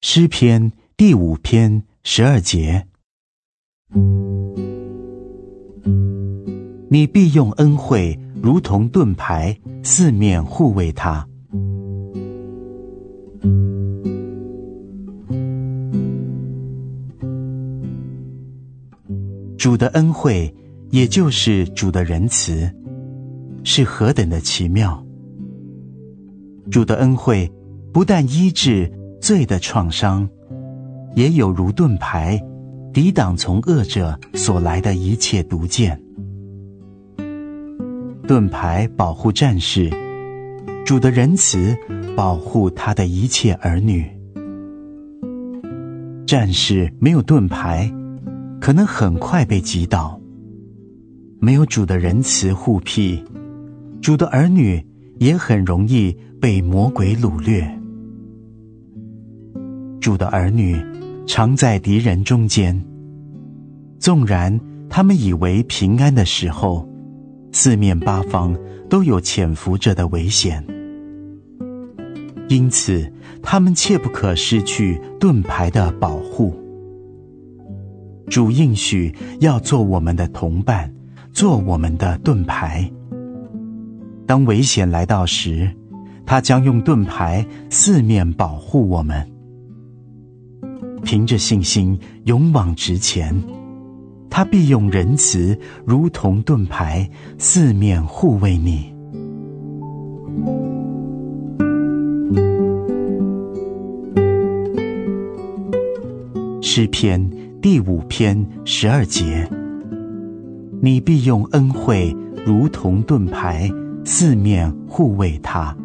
诗篇第五篇十二节：你必用恩惠如同盾牌，四面护卫他。主的恩惠，也就是主的仁慈，是何等的奇妙！主的恩惠不但医治罪的创伤，也有如盾牌，抵挡从恶者所来的一切毒箭。盾牌保护战士，主的仁慈保护他的一切儿女。战士没有盾牌，可能很快被击倒；没有主的仁慈护庇，主的儿女也很容易被魔鬼掳掠。主的儿女常在敌人中间，纵然他们以为平安的时候，四面八方都有潜伏着的危险。因此，他们切不可失去盾牌的保护。主应许要做我们的同伴，做我们的盾牌。当危险来到时，他将用盾牌四面保护我们。凭着信心勇往直前，他必用仁慈如同盾牌四面护卫你。诗篇第五篇十二节：你必用恩惠如同盾牌四面护卫他。